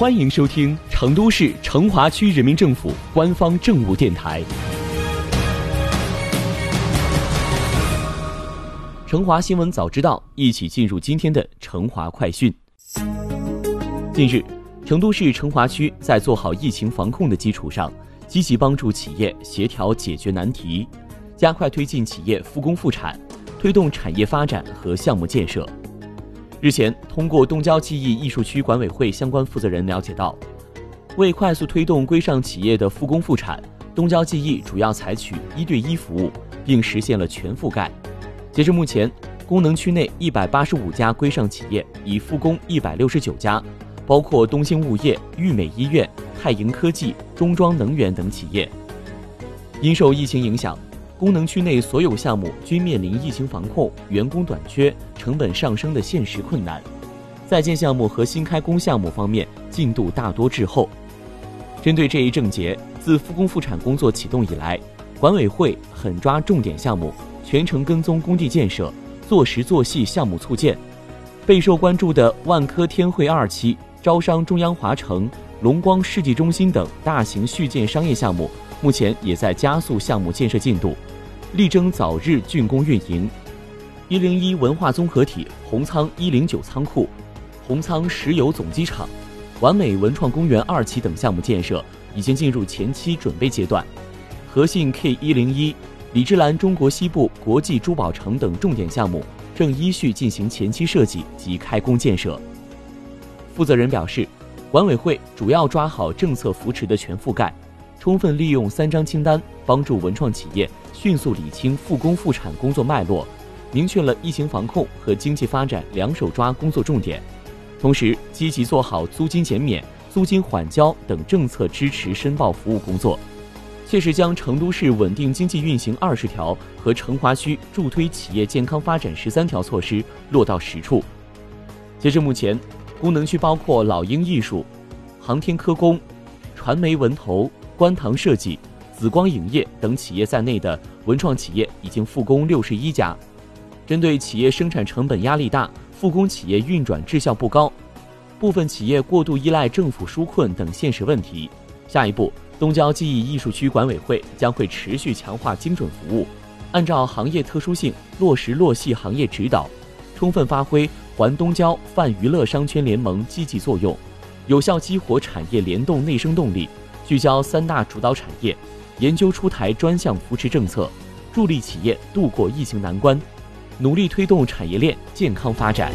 欢迎收听成都市成华区人民政府官方政务电台《成华新闻早知道》，一起进入今天的成华快讯。近日，成都市成华区在做好疫情防控的基础上，积极帮助企业协调解决难题，加快推进企业复工复产，推动产业发展和项目建设。日前，通过东郊记忆艺术区管委会相关负责人了解到，为快速推动规上企业的复工复产，东郊记忆主要采取一对一服务，并实现了全覆盖。截至目前，功能区内一百八十五家规上企业已复工一百六十九家，包括东兴物业、裕美医院、泰盈科技、中装能源等企业。因受疫情影响。功能区内所有项目均面临疫情防控、员工短缺、成本上升的现实困难，在建项目和新开工项目方面进度大多滞后。针对这一症结，自复工复产工作启动以来，管委会狠抓重点项目，全程跟踪工地建设，做实做细项目促建。备受关注的万科天汇二期、招商中央华城、龙光世纪中心等大型续建商业项目，目前也在加速项目建设进度。力争早日竣工运营。一零一文化综合体、宏仓一零九仓库、宏仓石油总机厂、完美文创公园二期等项目建设已经进入前期准备阶段。和信 K 一零一、李之兰中国西部国际珠宝城等重点项目正依序进行前期设计及开工建设。负责人表示，管委会主要抓好政策扶持的全覆盖，充分利用三张清单，帮助文创企业。迅速理清复工复产工作脉络，明确了疫情防控和经济发展两手抓工作重点，同时积极做好租金减免、租金缓交等政策支持申报服务工作，切实将成都市稳定经济运行二十条和成华区助推企业健康发展十三条措施落到实处。截至目前，功能区包括老鹰艺术、航天科工、传媒文投、观塘设计。紫光影业等企业在内的文创企业已经复工六十一家。针对企业生产成本压力大、复工企业运转质效不高、部分企业过度依赖政府纾困等现实问题，下一步东郊记忆艺术区管委会将会持续强化精准服务，按照行业特殊性落实落细行业指导，充分发挥环东郊泛娱乐商圈联盟积极作用，有效激活产业联动内生动力，聚焦三大主导产业。研究出台专项扶持政策，助力企业度过疫情难关，努力推动产业链健康发展。